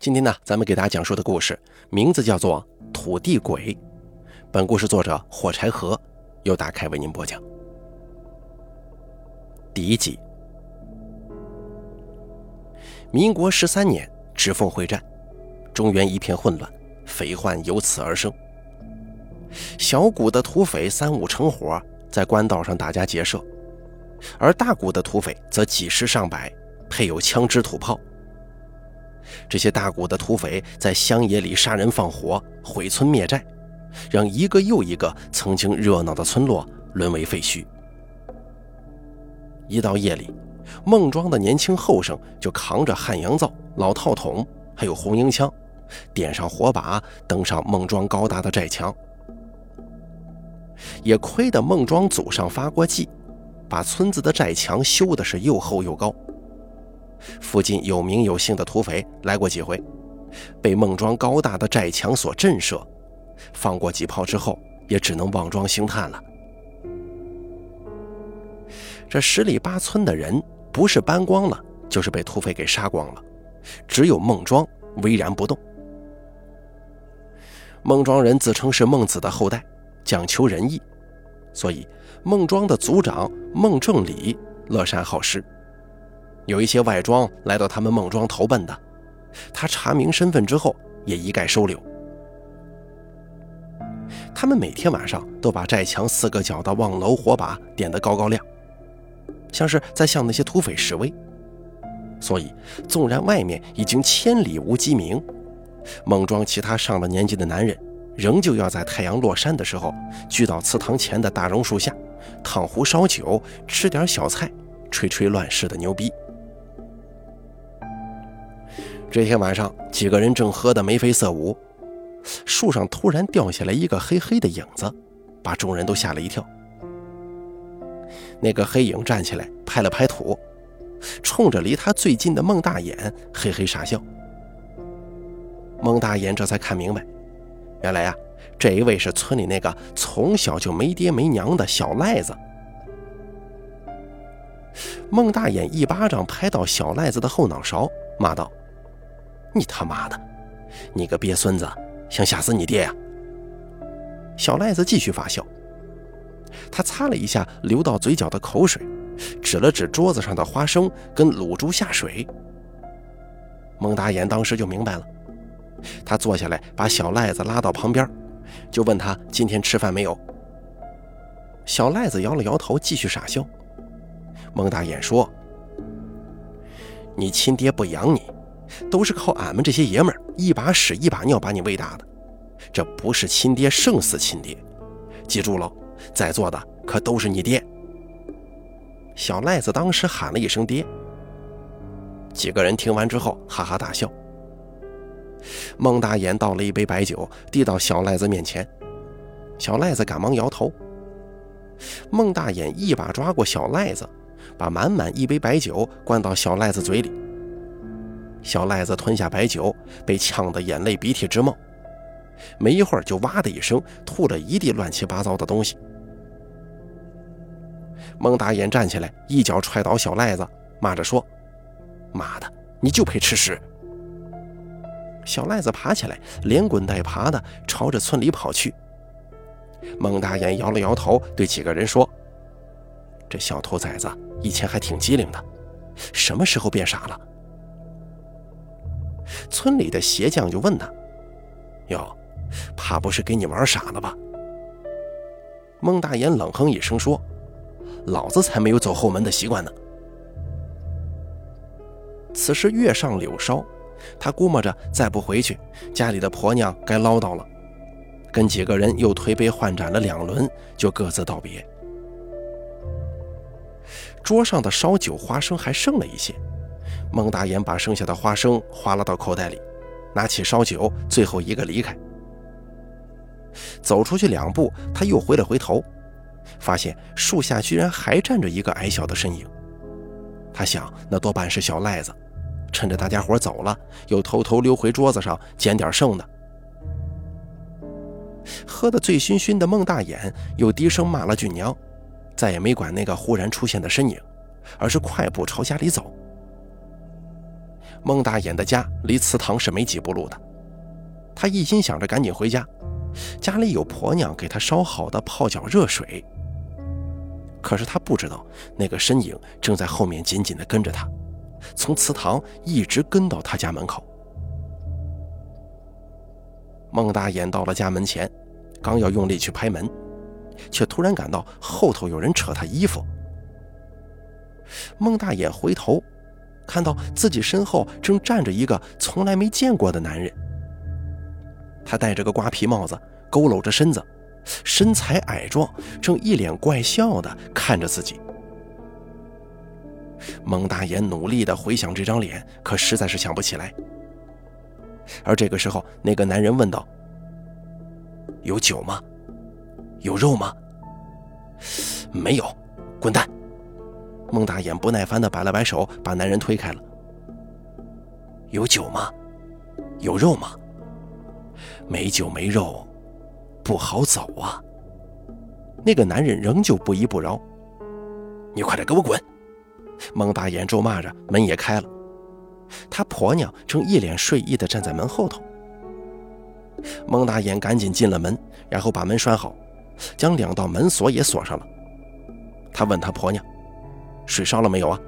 今天呢，咱们给大家讲述的故事名字叫做《土地鬼》。本故事作者火柴盒由打开为您播讲。第一集，民国十三年，直奉会战，中原一片混乱，匪患由此而生。小股的土匪三五成伙，在官道上打家劫舍，而大股的土匪则几十上百，配有枪支土炮。这些大股的土匪在乡野里杀人放火、毁村灭寨，让一个又一个曾经热闹的村落沦为废墟。一到夜里，孟庄的年轻后生就扛着汉阳造、老套筒，还有红缨枪，点上火把，登上孟庄高大的寨墙。也亏得孟庄祖上发过迹，把村子的寨墙修的是又厚又高。附近有名有姓的土匪来过几回，被孟庄高大的寨墙所震慑，放过几炮之后，也只能望庄兴叹了。这十里八村的人，不是搬光了，就是被土匪给杀光了，只有孟庄巍然不动。孟庄人自称是孟子的后代，讲求仁义，所以孟庄的族长孟正礼乐善好施。有一些外庄来到他们孟庄投奔的，他查明身份之后，也一概收留。他们每天晚上都把寨墙四个角的望楼火把点得高高亮，像是在向那些土匪示威。所以，纵然外面已经千里无鸡鸣，孟庄其他上了年纪的男人，仍旧要在太阳落山的时候，聚到祠堂前的大榕树下，烫壶烧酒，吃点小菜，吹吹乱世的牛逼。这天晚上，几个人正喝得眉飞色舞，树上突然掉下来一个黑黑的影子，把众人都吓了一跳。那个黑影站起来，拍了拍土，冲着离他最近的孟大眼嘿嘿傻笑。孟大眼这才看明白，原来啊，这一位是村里那个从小就没爹没娘的小赖子。孟大眼一巴掌拍到小赖子的后脑勺，骂道。你他妈的，你个鳖孙子，想吓死你爹呀！小赖子继续发笑，他擦了一下流到嘴角的口水，指了指桌子上的花生跟卤猪下水。孟大眼当时就明白了，他坐下来把小赖子拉到旁边，就问他今天吃饭没有。小赖子摇了摇头，继续傻笑。孟大眼说：“你亲爹不养你。”都是靠俺们这些爷们儿一把屎一把尿把你喂大的，这不是亲爹胜似亲爹，记住喽，在座的可都是你爹。小赖子当时喊了一声“爹”，几个人听完之后哈哈大笑。孟大眼倒了一杯白酒，递到小赖子面前，小赖子赶忙摇头。孟大眼一把抓过小赖子，把满满一杯白酒灌到小赖子嘴里。小赖子吞下白酒，被呛得眼泪鼻涕直冒，没一会儿就哇的一声吐了一地乱七八糟的东西。孟大眼站起来，一脚踹倒小赖子，骂着说：“妈的，你就配吃屎！”小赖子爬起来，连滚带爬的朝着村里跑去。孟大眼摇了摇头，对几个人说：“这小兔崽子以前还挺机灵的，什么时候变傻了？”村里的鞋匠就问他：“哟，怕不是给你玩傻了吧？”孟大眼冷哼一声说：“老子才没有走后门的习惯呢。”此时月上柳梢，他估摸着再不回去，家里的婆娘该唠叨了，跟几个人又推杯换盏了两轮，就各自道别。桌上的烧酒花生还剩了一些。孟大眼把剩下的花生划拉到口袋里，拿起烧酒，最后一个离开。走出去两步，他又回了回头，发现树下居然还站着一个矮小的身影。他想，那多半是小赖子，趁着大家伙走了，又偷偷溜回桌子上捡点剩的。喝得醉醺醺的孟大眼又低声骂了句娘，再也没管那个忽然出现的身影，而是快步朝家里走。孟大眼的家离祠堂是没几步路的，他一心想着赶紧回家，家里有婆娘给他烧好的泡脚热水。可是他不知道，那个身影正在后面紧紧地跟着他，从祠堂一直跟到他家门口。孟大眼到了家门前，刚要用力去拍门，却突然感到后头有人扯他衣服。孟大眼回头，看到自己身后正站着一个从来没见过的男人。他戴着个瓜皮帽子，佝偻着身子。身材矮壮，正一脸怪笑地看着自己。孟大爷努力地回想这张脸，可实在是想不起来。而这个时候，那个男人问道：“有酒吗？有肉吗？”“没有，滚蛋！”孟大眼不耐烦地摆了摆手，把男人推开了。“有酒吗？有肉吗？没酒没肉。”不好走啊！那个男人仍旧不依不饶。你快点给我滚！孟大眼咒骂着，门也开了。他婆娘正一脸睡意地站在门后头。孟大眼赶紧进了门，然后把门拴好，将两道门锁也锁上了。他问他婆娘：“水烧了没有啊？”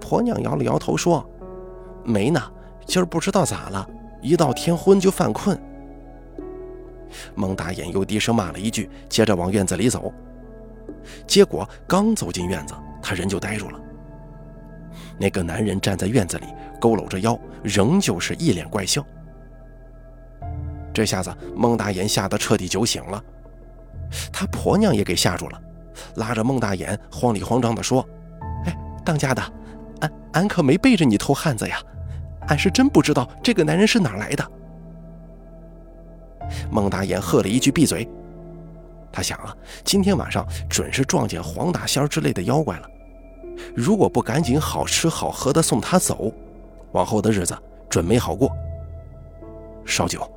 婆娘摇了摇头说：“没呢，今儿不知道咋了，一到天昏就犯困。”孟大眼又低声骂了一句，接着往院子里走。结果刚走进院子，他人就呆住了。那个男人站在院子里，佝偻着腰，仍旧是一脸怪笑。这下子，孟大眼吓得彻底酒醒了，他婆娘也给吓住了，拉着孟大眼慌里慌张地说：“哎，当家的，俺俺可没背着你偷汉子呀，俺是真不知道这个男人是哪来的。”孟大眼喝了一句：“闭嘴！”他想啊，今天晚上准是撞见黄大仙之类的妖怪了。如果不赶紧好吃好喝的送他走，往后的日子准没好过。烧酒，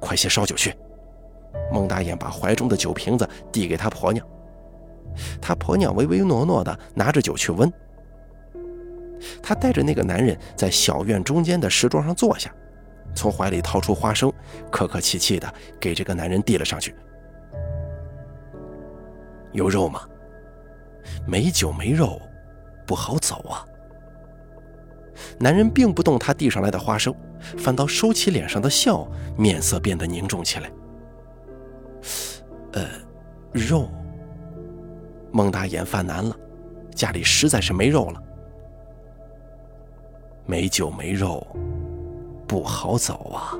快些烧酒去！孟大眼把怀中的酒瓶子递给他婆娘，他婆娘唯唯诺诺的拿着酒去温。他带着那个男人在小院中间的石桌上坐下。从怀里掏出花生，客客气气的给这个男人递了上去。有肉吗？没酒没肉，不好走啊。男人并不动他递上来的花生，反倒收起脸上的笑，面色变得凝重起来。呃，肉。孟大眼犯难了，家里实在是没肉了。没酒没肉。不好走啊！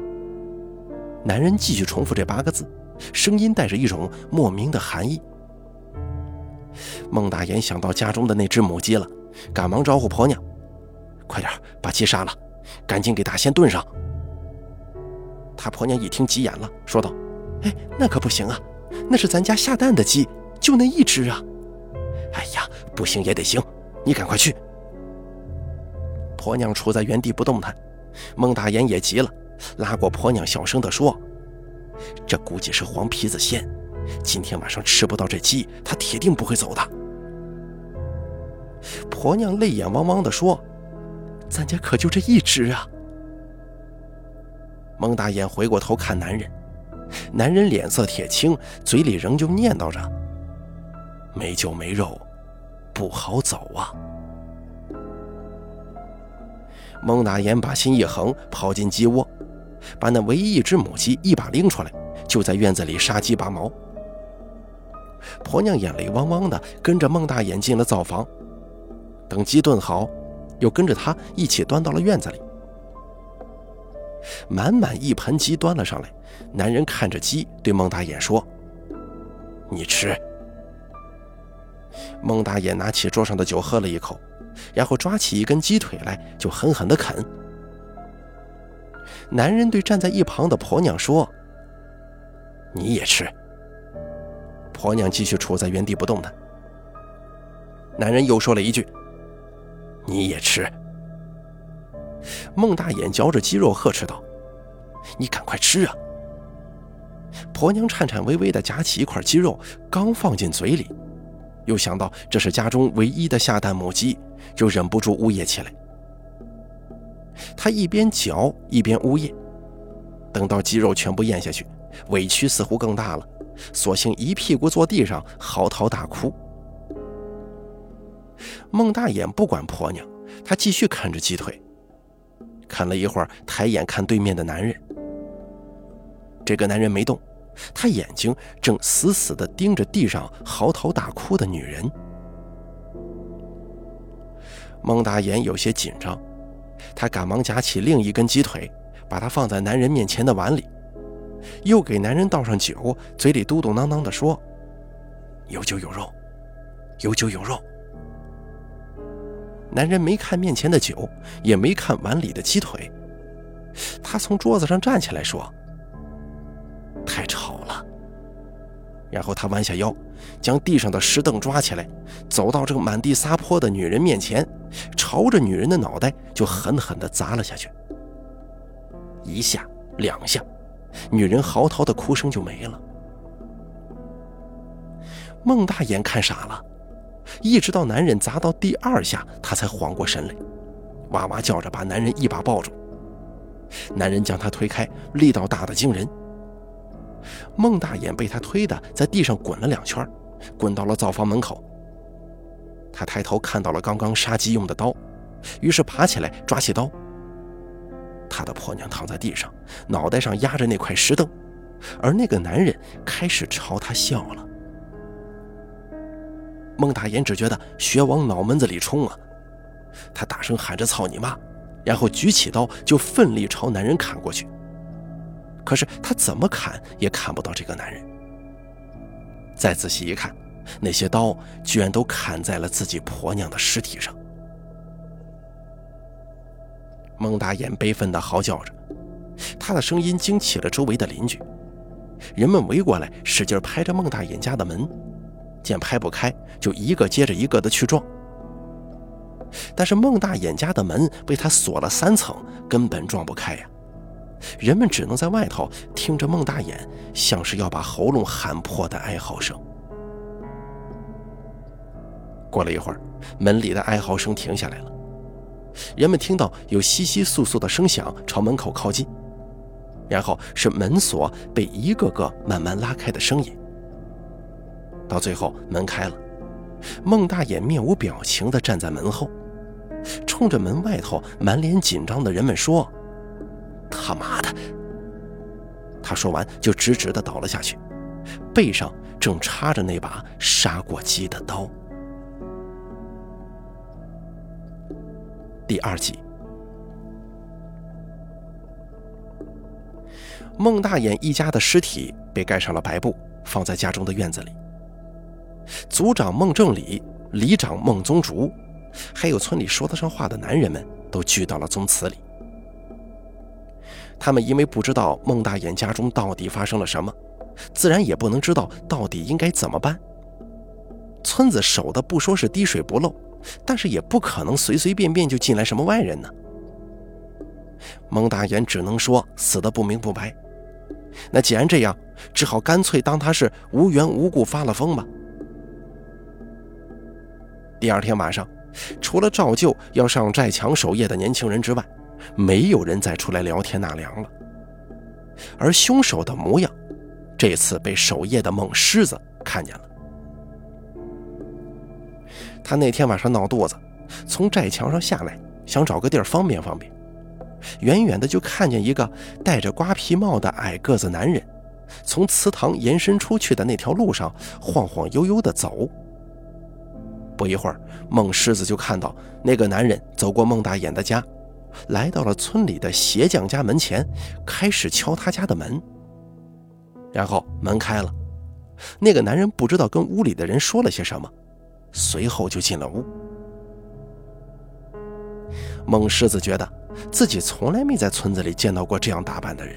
男人继续重复这八个字，声音带着一种莫名的寒意。孟大眼想到家中的那只母鸡了，赶忙招呼婆娘：“快点把鸡杀了，赶紧给大仙炖上。”他婆娘一听急眼了，说道：“哎，那可不行啊，那是咱家下蛋的鸡，就那一只啊！哎呀，不行也得行，你赶快去。”婆娘杵在原地不动弹。孟大眼也急了，拉过婆娘，小声地说：“这估计是黄皮子仙，今天晚上吃不到这鸡，他铁定不会走的。”婆娘泪眼汪汪地说：“咱家可就这一只啊！”孟大眼回过头看男人，男人脸色铁青，嘴里仍旧念叨着：“没酒没肉，不好走啊。”孟大言把心一横，跑进鸡窝，把那唯一一只母鸡一把拎出来，就在院子里杀鸡拔毛。婆娘眼泪汪汪的跟着孟大眼进了灶房，等鸡炖好，又跟着他一起端到了院子里。满满一盆鸡端了上来，男人看着鸡，对孟大眼说：“你吃。”孟大眼拿起桌上的酒喝了一口。然后抓起一根鸡腿来，就狠狠地啃。男人对站在一旁的婆娘说：“你也吃。”婆娘继续杵在原地不动弹。男人又说了一句：“你也吃。”孟大眼嚼着鸡肉呵斥道：“你赶快吃啊！”婆娘颤颤巍巍地夹起一块鸡肉，刚放进嘴里，又想到这是家中唯一的下蛋母鸡。就忍不住呜咽起来。他一边嚼一边呜咽。等到鸡肉全部咽下去，委屈似乎更大了，索性一屁股坐地上嚎啕大哭。孟大眼不管婆娘，他继续啃着鸡腿，啃了一会儿，抬眼看对面的男人。这个男人没动，他眼睛正死死地盯着地上嚎啕大哭的女人。孟大眼有些紧张，他赶忙夹起另一根鸡腿，把它放在男人面前的碗里，又给男人倒上酒，嘴里嘟嘟囔囔地说：“有酒有肉，有酒有肉。”男人没看面前的酒，也没看碗里的鸡腿，他从桌子上站起来说：“太吵了。”然后他弯下腰，将地上的石凳抓起来，走到这个满地撒泼的女人面前，朝着女人的脑袋就狠狠地砸了下去。一下，两下，女人嚎啕的哭声就没了。孟大眼看傻了。一直到男人砸到第二下，他才缓过神来，哇哇叫着把男人一把抱住。男人将他推开，力道大的惊人。孟大眼被他推的在地上滚了两圈，滚到了灶房门口。他抬头看到了刚刚杀鸡用的刀，于是爬起来抓起刀。他的婆娘躺在地上，脑袋上压着那块石凳，而那个男人开始朝他笑了。孟大眼只觉得血往脑门子里冲啊！他大声喊着“操你妈”，然后举起刀就奋力朝男人砍过去。可是他怎么砍也砍不到这个男人。再仔细一看，那些刀居然都砍在了自己婆娘的尸体上。孟大眼悲愤地嚎叫着，他的声音惊起了周围的邻居，人们围过来，使劲拍着孟大眼家的门。见拍不开，就一个接着一个的去撞。但是孟大眼家的门被他锁了三层，根本撞不开呀。人们只能在外头听着孟大眼像是要把喉咙喊破的哀嚎声。过了一会儿，门里的哀嚎声停下来了，人们听到有窸窸窣窣的声响朝门口靠近，然后是门锁被一个个慢慢拉开的声音。到最后，门开了，孟大眼面无表情地站在门后，冲着门外头满脸紧张的人们说：“他妈的！”他说完就直直的倒了下去，背上正插着那把杀过鸡的刀。第二集，孟大眼一家的尸体被盖上了白布，放在家中的院子里。族长孟正礼、里长孟宗竹，还有村里说得上话的男人们，都聚到了宗祠里。他们因为不知道孟大眼家中到底发生了什么，自然也不能知道到底应该怎么办。村子守的不说是滴水不漏，但是也不可能随随便便就进来什么外人呢。孟大眼只能说死的不明不白。那既然这样，只好干脆当他是无缘无故发了疯吧。第二天晚上，除了照旧要上寨墙守夜的年轻人之外，没有人再出来聊天纳凉了。而凶手的模样，这次被守夜的孟狮子看见了。他那天晚上闹肚子，从寨墙上下来，想找个地儿方便方便。远远的就看见一个戴着瓜皮帽的矮个子男人，从祠堂延伸出去的那条路上晃晃悠悠地走。不一会儿，孟狮子就看到那个男人走过孟大眼的家，来到了村里的鞋匠家门前，开始敲他家的门。然后门开了，那个男人不知道跟屋里的人说了些什么，随后就进了屋。孟狮子觉得自己从来没在村子里见到过这样打扮的人，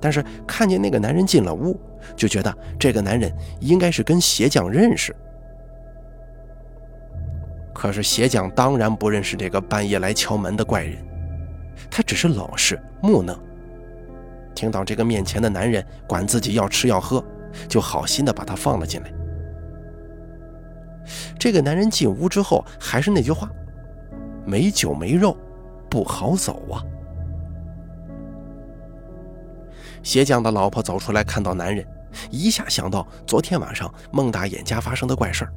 但是看见那个男人进了屋，就觉得这个男人应该是跟鞋匠认识。可是鞋匠当然不认识这个半夜来敲门的怪人，他只是老实木讷。听到这个面前的男人管自己要吃要喝，就好心的把他放了进来。这个男人进屋之后还是那句话：没酒没肉，不好走啊。鞋匠的老婆走出来，看到男人，一下想到昨天晚上孟大眼家发生的怪事儿，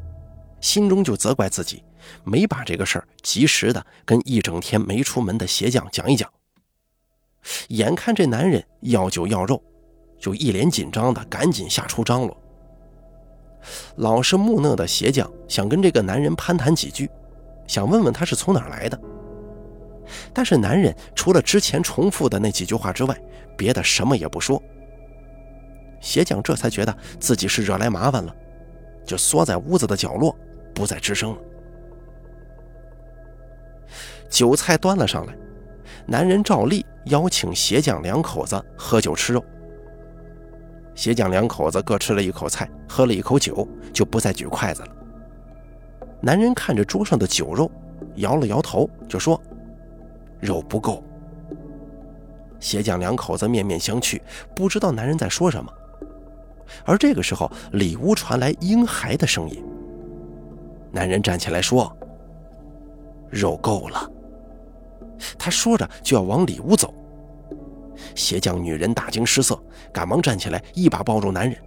心中就责怪自己没把这个事儿及时的跟一整天没出门的鞋匠讲一讲。眼看这男人要酒要肉，就一脸紧张的赶紧下厨张罗。老实木讷的鞋匠想跟这个男人攀谈几句，想问问他是从哪儿来的。但是男人除了之前重复的那几句话之外，别的什么也不说。鞋匠这才觉得自己是惹来麻烦了，就缩在屋子的角落，不再吱声了。酒菜端了上来，男人照例邀请鞋匠两口子喝酒吃肉。鞋匠两口子各吃了一口菜，喝了一口酒，就不再举筷子了。男人看着桌上的酒肉，摇了摇头，就说。肉不够。鞋匠两口子面面相觑，不知道男人在说什么。而这个时候，里屋传来婴孩的声音。男人站起来说：“肉够了。”他说着就要往里屋走。鞋匠女人大惊失色，赶忙站起来，一把抱住男人。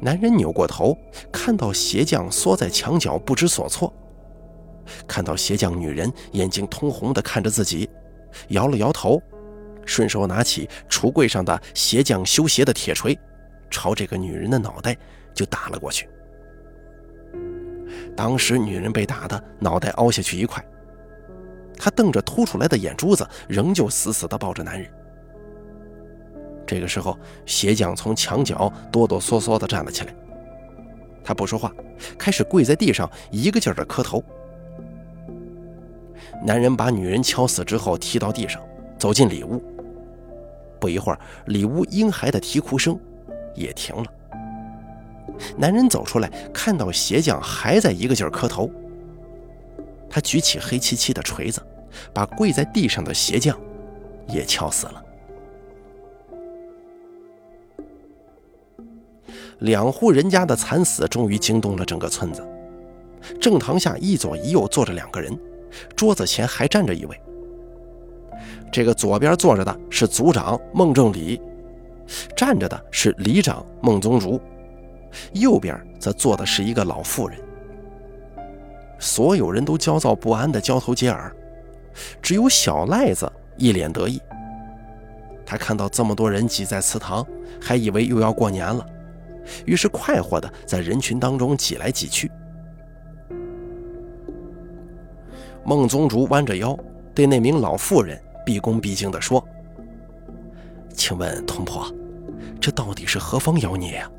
男人扭过头，看到鞋匠缩在墙角，不知所措。看到鞋匠女人眼睛通红的看着自己，摇了摇头，顺手拿起橱柜上的鞋匠修鞋的铁锤，朝这个女人的脑袋就打了过去。当时女人被打的脑袋凹下去一块，她瞪着凸出来的眼珠子，仍旧死死地抱着男人。这个时候，鞋匠从墙角哆哆嗦嗦地站了起来，他不说话，开始跪在地上一个劲儿地磕头。男人把女人敲死之后踢到地上，走进里屋。不一会儿，里屋婴孩的啼哭声也停了。男人走出来，看到鞋匠还在一个劲儿磕头。他举起黑漆漆的锤子，把跪在地上的鞋匠也敲死了。两户人家的惨死终于惊动了整个村子。正堂下一左一右坐着两个人。桌子前还站着一位。这个左边坐着的是族长孟正礼，站着的是里长孟宗竹，右边则坐的是一个老妇人。所有人都焦躁不安地交头接耳，只有小赖子一脸得意。他看到这么多人挤在祠堂，还以为又要过年了，于是快活地在人群当中挤来挤去。孟宗竹弯着腰，对那名老妇人毕恭毕敬地说：“请问童婆，这到底是何方妖孽呀？”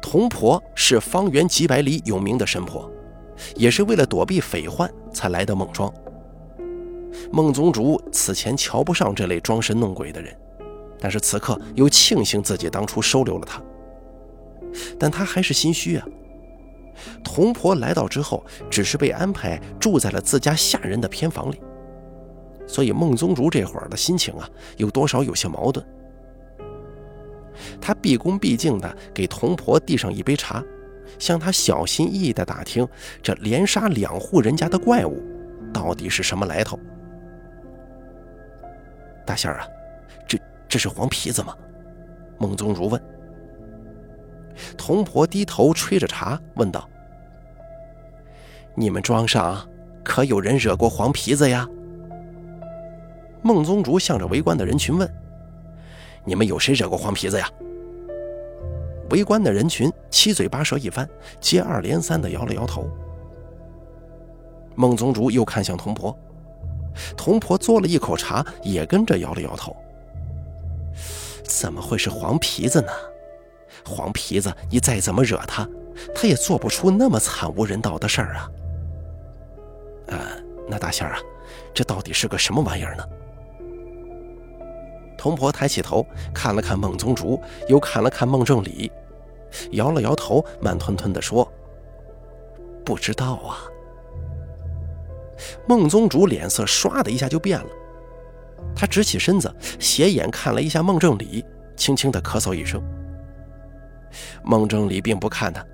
童婆是方圆几百里有名的神婆，也是为了躲避匪患才来的孟庄。孟宗竹此前瞧不上这类装神弄鬼的人，但是此刻又庆幸自己当初收留了他，但他还是心虚啊。童婆来到之后，只是被安排住在了自家下人的偏房里，所以孟宗竹这会儿的心情啊，有多少有些矛盾。他毕恭毕敬地给童婆递上一杯茶，向她小心翼翼地打听这连杀两户人家的怪物到底是什么来头。大仙儿啊，这这是黄皮子吗？孟宗竹问。童婆低头吹着茶，问道：“你们庄上可有人惹过黄皮子呀？”孟宗竹向着围观的人群问：“你们有谁惹过黄皮子呀？”围观的人群七嘴八舌一番，接二连三地摇了摇头。孟宗竹又看向童婆，童婆嘬了一口茶，也跟着摇了摇头。怎么会是黄皮子呢？黄皮子，你再怎么惹他，他也做不出那么惨无人道的事儿啊！呃，那大仙儿啊，这到底是个什么玩意儿呢？童婆抬起头看了看孟宗竹，又看了看孟正礼，摇了摇头，慢吞吞地说：“不知道啊。”孟宗竹脸色唰的一下就变了，他直起身子，斜眼看了一下孟正礼，轻轻地咳嗽一声。孟正礼并不看他，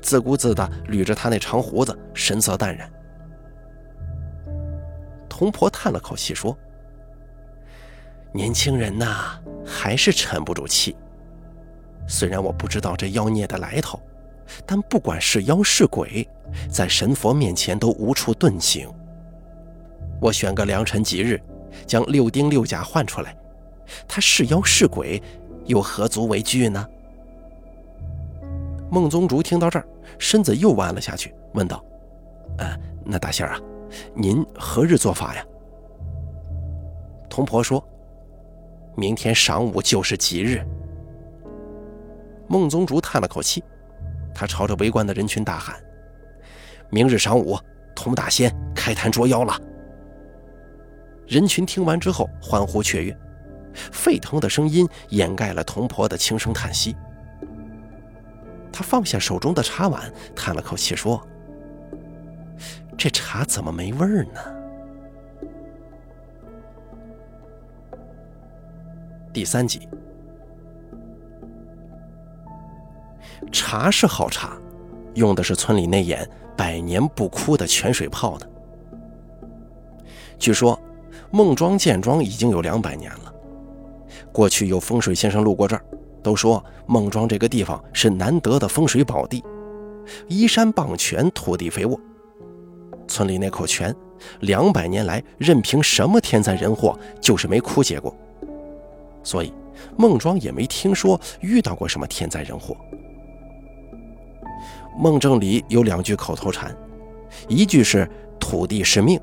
自顾自地捋着他那长胡子，神色淡然。童婆叹了口气说：“年轻人呐，还是沉不住气。虽然我不知道这妖孽的来头，但不管是妖是鬼，在神佛面前都无处遁形。我选个良辰吉日，将六丁六甲换出来，他是妖是鬼，又何足为惧呢？”孟宗竹听到这儿，身子又弯了下去，问道：“呃，那大仙儿啊，您何日做法呀？”童婆说：“明天晌午就是吉日。”孟宗竹叹了口气，他朝着围观的人群大喊：“明日晌午，童大仙开坛捉妖了！”人群听完之后欢呼雀跃，沸腾的声音掩盖了童婆的轻声叹息。他放下手中的茶碗，叹了口气说：“这茶怎么没味儿呢？”第三集，茶是好茶，用的是村里那眼百年不枯的泉水泡的。据说孟庄建庄已经有两百年了，过去有风水先生路过这儿。都说孟庄这个地方是难得的风水宝地，依山傍泉，土地肥沃。村里那口泉，两百年来任凭什么天灾人祸，就是没枯竭过。所以孟庄也没听说遇到过什么天灾人祸。孟正里有两句口头禅，一句是“土地是命”，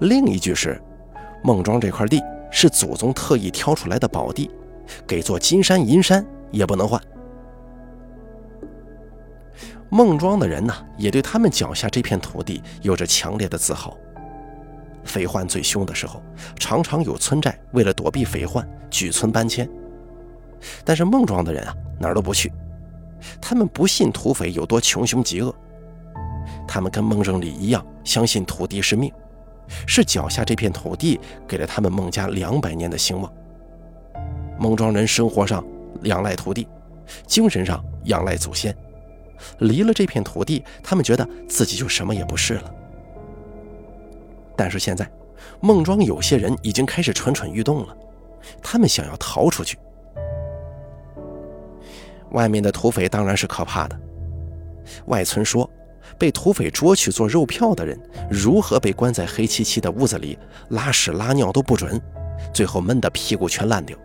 另一句是“孟庄这块地是祖宗特意挑出来的宝地”。给做金山银山也不能换。孟庄的人呢，也对他们脚下这片土地有着强烈的自豪。匪患最凶的时候，常常有村寨为了躲避匪患，举村搬迁。但是孟庄的人啊，哪儿都不去。他们不信土匪有多穷凶极恶，他们跟孟正礼一样，相信土地是命，是脚下这片土地给了他们孟家两百年的兴旺。孟庄人生活上仰赖土地，精神上仰赖祖先。离了这片土地，他们觉得自己就什么也不是了。但是现在，孟庄有些人已经开始蠢蠢欲动了，他们想要逃出去。外面的土匪当然是可怕的。外村说，被土匪捉去做肉票的人，如何被关在黑漆漆的屋子里，拉屎拉尿都不准，最后闷得屁股全烂掉。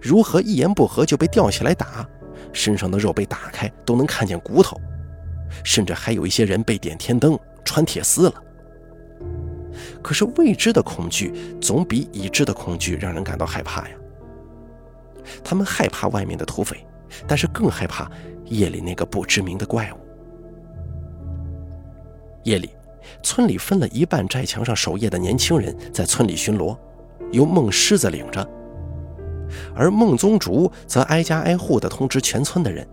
如何一言不合就被吊起来打，身上的肉被打开都能看见骨头，甚至还有一些人被点天灯、穿铁丝了。可是未知的恐惧总比已知的恐惧让人感到害怕呀。他们害怕外面的土匪，但是更害怕夜里那个不知名的怪物。夜里，村里分了一半寨墙上守夜的年轻人在村里巡逻，由孟狮子领着。而孟宗竹则挨家挨户地通知全村的人，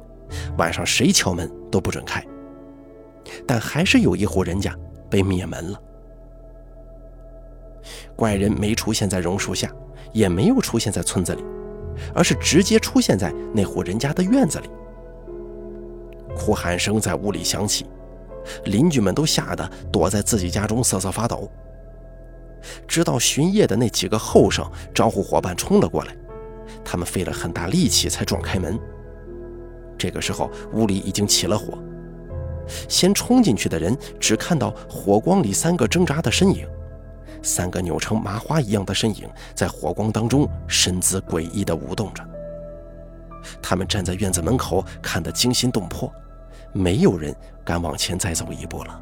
晚上谁敲门都不准开。但还是有一户人家被灭门了。怪人没出现在榕树下，也没有出现在村子里，而是直接出现在那户人家的院子里。哭喊声在屋里响起，邻居们都吓得躲在自己家中瑟瑟发抖。直到巡夜的那几个后生招呼伙伴冲了过来。他们费了很大力气才撞开门。这个时候，屋里已经起了火。先冲进去的人只看到火光里三个挣扎的身影，三个扭成麻花一样的身影在火光当中身姿诡异地舞动着。他们站在院子门口，看得惊心动魄，没有人敢往前再走一步了。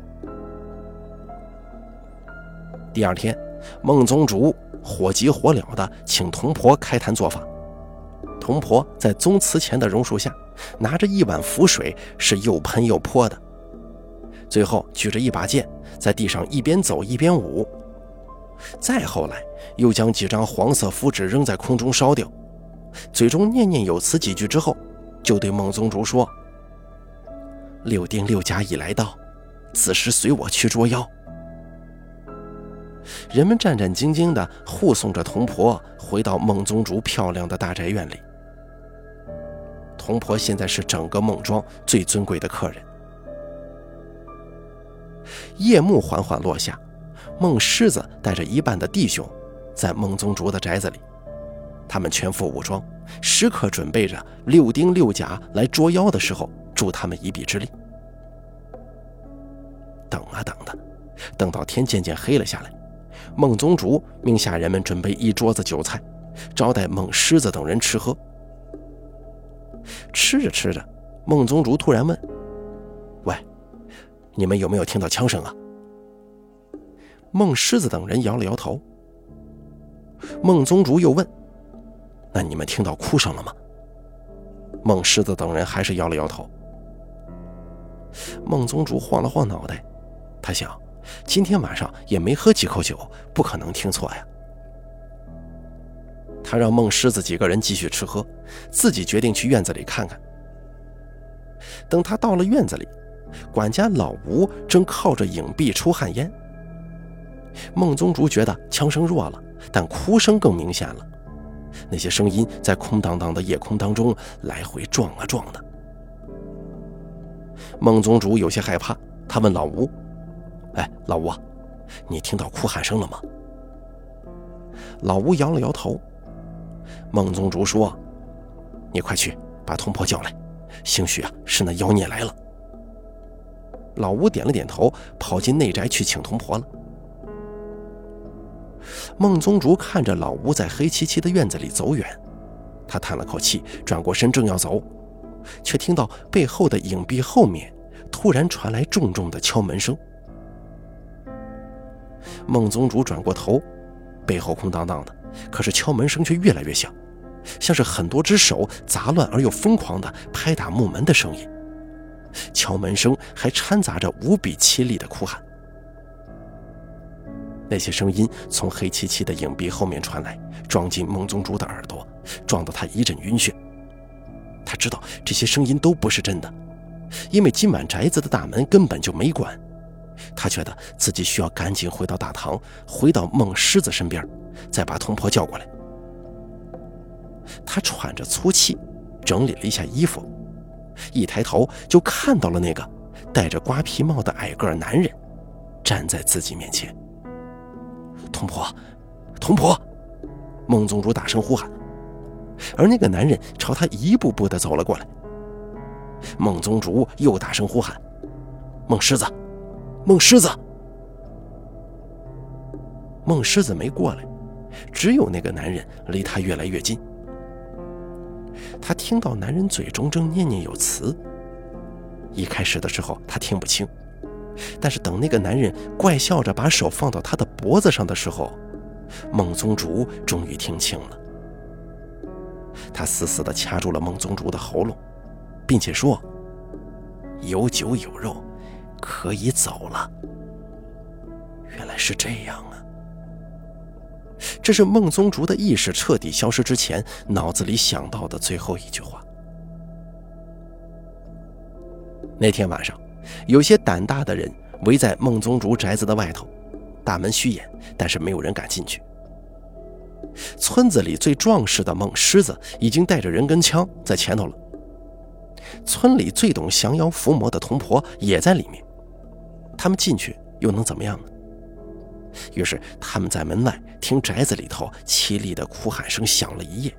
第二天，孟宗竹火急火燎地请童婆开坛做法。童婆在宗祠前的榕树下，拿着一碗符水，是又喷又泼的。最后举着一把剑，在地上一边走一边舞。再后来，又将几张黄色符纸扔在空中烧掉，嘴中念念有词几句之后，就对孟宗竹说：“六丁六甲已来到，此时随我去捉妖。”人们战战兢兢地护送着童婆回到孟宗竹漂亮的大宅院里。童婆现在是整个孟庄最尊贵的客人。夜幕缓缓落下，孟狮子带着一半的弟兄，在孟宗竹的宅子里，他们全副武装，时刻准备着六丁六甲来捉妖的时候助他们一臂之力。等啊等的，等到天渐渐黑了下来，孟宗竹命下人们准备一桌子酒菜，招待孟狮子等人吃喝。吃着吃着，孟宗竹突然问：“喂，你们有没有听到枪声啊？”孟狮子等人摇了摇头。孟宗竹又问：“那你们听到哭声了吗？”孟狮子等人还是摇了摇头。孟宗竹晃了晃脑袋，他想，今天晚上也没喝几口酒，不可能听错呀。他让孟狮子几个人继续吃喝，自己决定去院子里看看。等他到了院子里，管家老吴正靠着影壁抽旱烟。孟宗竹觉得枪声弱了，但哭声更明显了。那些声音在空荡荡的夜空当中来回撞啊撞的。孟宗竹有些害怕，他问老吴：“哎，老吴，你听到哭喊声了吗？”老吴摇了摇头。孟宗竹说：“你快去把童婆叫来，兴许啊是那妖孽来了。”老吴点了点头，跑进内宅去请童婆了。孟宗竹看着老吴在黑漆漆的院子里走远，他叹了口气，转过身正要走，却听到背后的影壁后面突然传来重重的敲门声。孟宗竹转过头，背后空荡荡的，可是敲门声却越来越响，像是很多只手杂乱而又疯狂地拍打木门的声音。敲门声还掺杂着无比凄厉的哭喊。那些声音从黑漆漆的影壁后面传来，撞进孟宗竹的耳朵，撞得他一阵晕眩。他知道这些声音都不是真的，因为今晚宅子的大门根本就没关。他觉得自己需要赶紧回到大堂，回到孟狮子身边，再把童婆叫过来。他喘着粗气，整理了一下衣服，一抬头就看到了那个戴着瓜皮帽的矮个男人，站在自己面前。童婆，童婆！孟宗竹大声呼喊，而那个男人朝他一步步的走了过来。孟宗竹又大声呼喊：“孟狮子，孟狮子！”孟狮子没过来，只有那个男人离他越来越近。他听到男人嘴中正念念有词。一开始的时候，他听不清。但是等那个男人怪笑着把手放到他的脖子上的时候，孟宗竹终于听清了。他死死地掐住了孟宗竹的喉咙，并且说：“有酒有肉，可以走了。”原来是这样啊！这是孟宗竹的意识彻底消失之前脑子里想到的最后一句话。那天晚上。有些胆大的人围在孟宗竹宅子的外头，大门虚掩，但是没有人敢进去。村子里最壮实的孟狮子已经带着人跟枪在前头了。村里最懂降妖伏魔的童婆也在里面，他们进去又能怎么样呢？于是他们在门外听宅子里头凄厉的哭喊声响了一夜，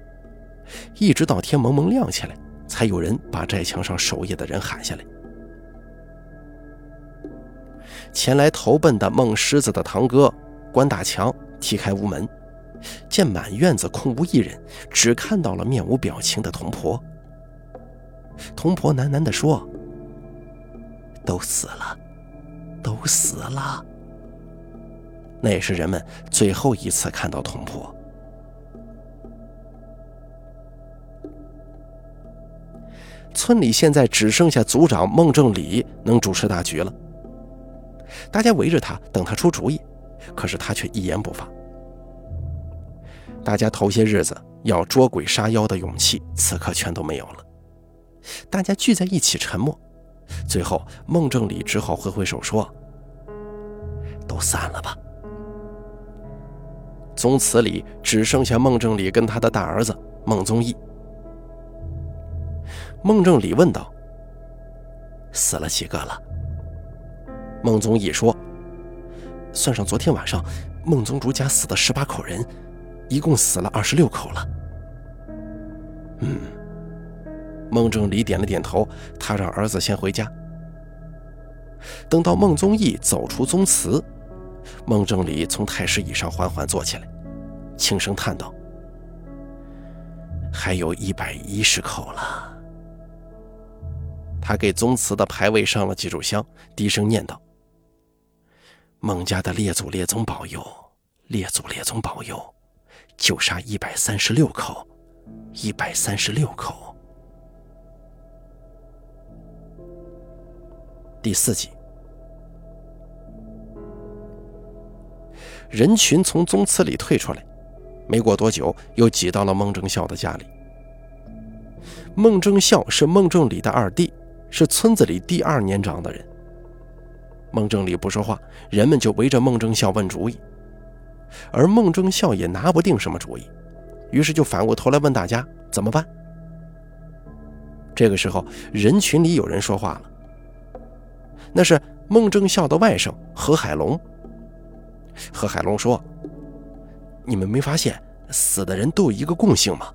一直到天蒙蒙亮起来，才有人把寨墙上守夜的人喊下来。前来投奔的孟狮子的堂哥关大强踢开屋门，见满院子空无一人，只看到了面无表情的童婆。童婆喃喃地说：“都死了，都死了。”那也是人们最后一次看到童婆。村里现在只剩下族长孟正礼能主持大局了。大家围着他等他出主意，可是他却一言不发。大家头些日子要捉鬼杀妖的勇气，此刻全都没有了。大家聚在一起沉默，最后孟正礼只好挥挥手说：“都散了吧。”宗祠里只剩下孟正礼跟他的大儿子孟宗义。孟正礼问道：“死了几个了？”孟宗义说：“算上昨天晚上孟宗竹家死的十八口人，一共死了二十六口了。嗯，孟正礼点了点头，他让儿子先回家。等到孟宗义走出宗祠，孟正礼从太师椅上缓缓坐起来，轻声叹道：“还有一百一十口了。”他给宗祠的牌位上了几炷香，低声念道：“孟家的列祖列宗保佑，列祖列宗保佑，就杀一百三十六口，一百三十六口。”第四集，人群从宗祠里退出来，没过多久，又挤到了孟正孝的家里。孟正孝是孟正礼的二弟。是村子里第二年长的人。孟正礼不说话，人们就围着孟正孝问主意，而孟正孝也拿不定什么主意，于是就反过头来问大家怎么办。这个时候，人群里有人说话了，那是孟正孝的外甥何海龙。何海龙说：“你们没发现死的人都有一个共性吗？”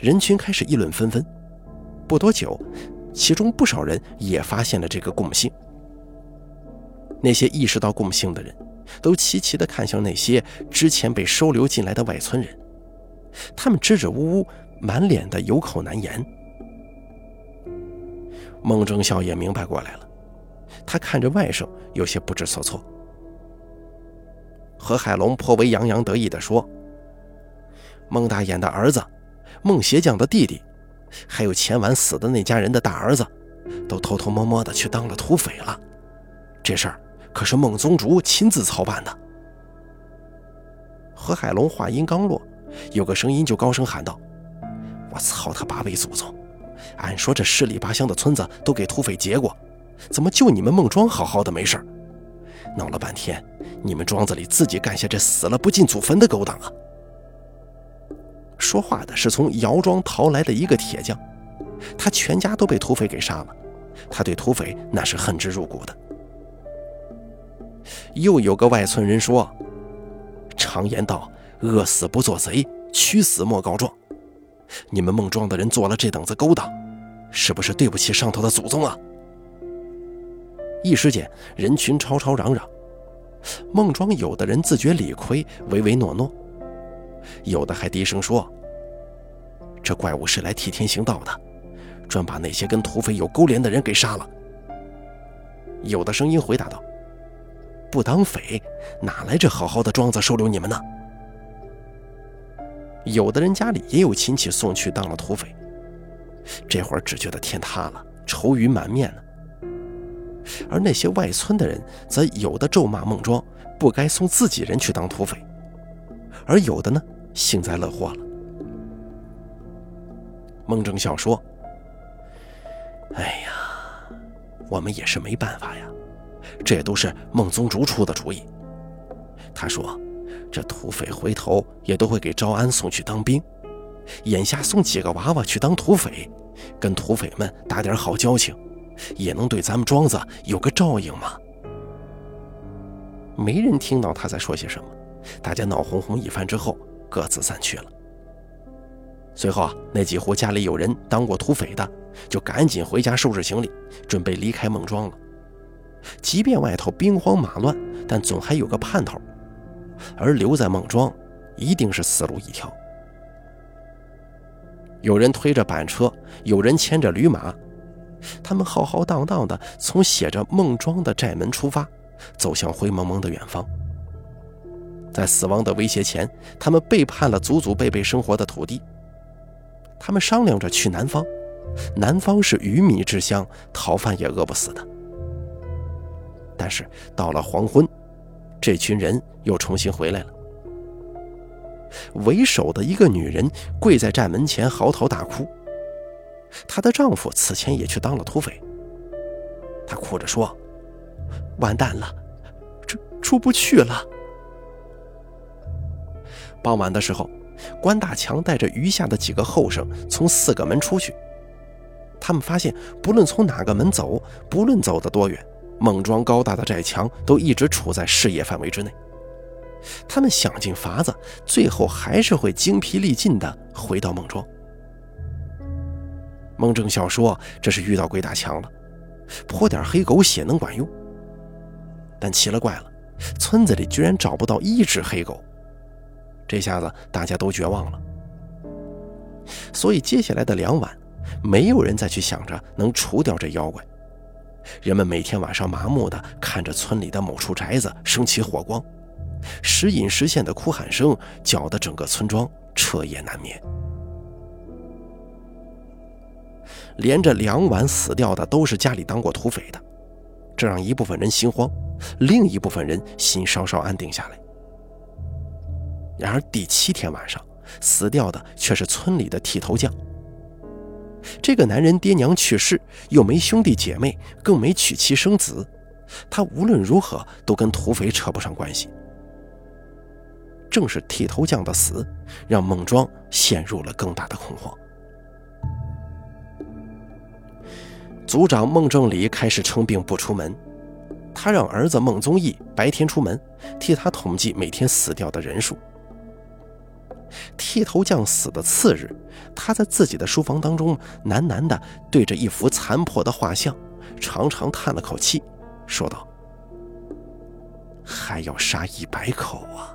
人群开始议论纷纷。不多久，其中不少人也发现了这个共性。那些意识到共性的人，都齐齐地看向那些之前被收留进来的外村人，他们支支吾吾，满脸的有口难言。孟正孝也明白过来了，他看着外甥，有些不知所措。何海龙颇为洋洋得意地说：“孟大眼的儿子，孟协将的弟弟。”还有前晚死的那家人的大儿子，都偷偷摸摸的去当了土匪了。这事儿可是孟宗竹亲自操办的。何海龙话音刚落，有个声音就高声喊道：“我操他八辈祖宗！按说这十里八乡的村子都给土匪劫过，怎么就你们孟庄好好的没事闹了半天，你们庄子里自己干下这死了不进祖坟的勾当啊！”说话的是从姚庄逃来的一个铁匠，他全家都被土匪给杀了，他对土匪那是恨之入骨的。又有个外村人说：“常言道，饿死不做贼，屈死莫告状。你们孟庄的人做了这等子勾当，是不是对不起上头的祖宗啊？”一时间，人群吵吵嚷嚷，孟庄有的人自觉理亏，唯唯诺诺。有的还低声说：“这怪物是来替天行道的，专把那些跟土匪有勾连的人给杀了。”有的声音回答道：“不当匪，哪来这好好的庄子收留你们呢？”有的人家里也有亲戚送去当了土匪，这会儿只觉得天塌了，愁云满面呢。而那些外村的人，则有的咒骂孟庄不该送自己人去当土匪。而有的呢，幸灾乐祸了。孟正孝说：“哎呀，我们也是没办法呀，这也都是孟宗竹出的主意。他说，这土匪回头也都会给招安送去当兵，眼下送几个娃娃去当土匪，跟土匪们打点好交情，也能对咱们庄子有个照应嘛。”没人听到他在说些什么。大家闹哄哄一番之后，各自散去了。随后啊，那几户家里有人当过土匪的，就赶紧回家收拾行李，准备离开孟庄了。即便外头兵荒马乱，但总还有个盼头。而留在孟庄，一定是死路一条。有人推着板车，有人牵着驴马，他们浩浩荡荡的从写着孟庄的寨门出发，走向灰蒙蒙的远方。在死亡的威胁前，他们背叛了祖祖辈辈生活的土地。他们商量着去南方，南方是鱼米之乡，讨饭也饿不死的。但是到了黄昏，这群人又重新回来了。为首的一个女人跪在寨门前嚎啕大哭，她的丈夫此前也去当了土匪。她哭着说：“完蛋了，出出不去了。”傍晚的时候，关大强带着余下的几个后生从四个门出去。他们发现，不论从哪个门走，不论走得多远，孟庄高大的寨墙都一直处在视野范围之内。他们想尽法子，最后还是会精疲力尽地回到孟庄。孟正孝说：“这是遇到鬼打墙了，泼点黑狗血能管用。”但奇了怪了，村子里居然找不到一只黑狗。这下子大家都绝望了。所以接下来的两晚，没有人再去想着能除掉这妖怪。人们每天晚上麻木地看着村里的某处宅子升起火光。时隐时现的哭喊声，搅得整个村庄彻夜难眠。连着两晚死掉的都是家里当过土匪的，这让一部分人心慌，另一部分人心稍稍安定下来。然而第七天晚上，死掉的却是村里的剃头匠。这个男人爹娘去世，又没兄弟姐妹，更没娶妻生子，他无论如何都跟土匪扯不上关系。正是剃头匠的死，让孟庄陷入了更大的恐慌。族长孟正礼开始称病不出门，他让儿子孟宗义白天出门，替他统计每天死掉的人数。剃头匠死的次日，他在自己的书房当中喃喃地对着一幅残破的画像，长长叹了口气，说道：“还要杀一百口啊！”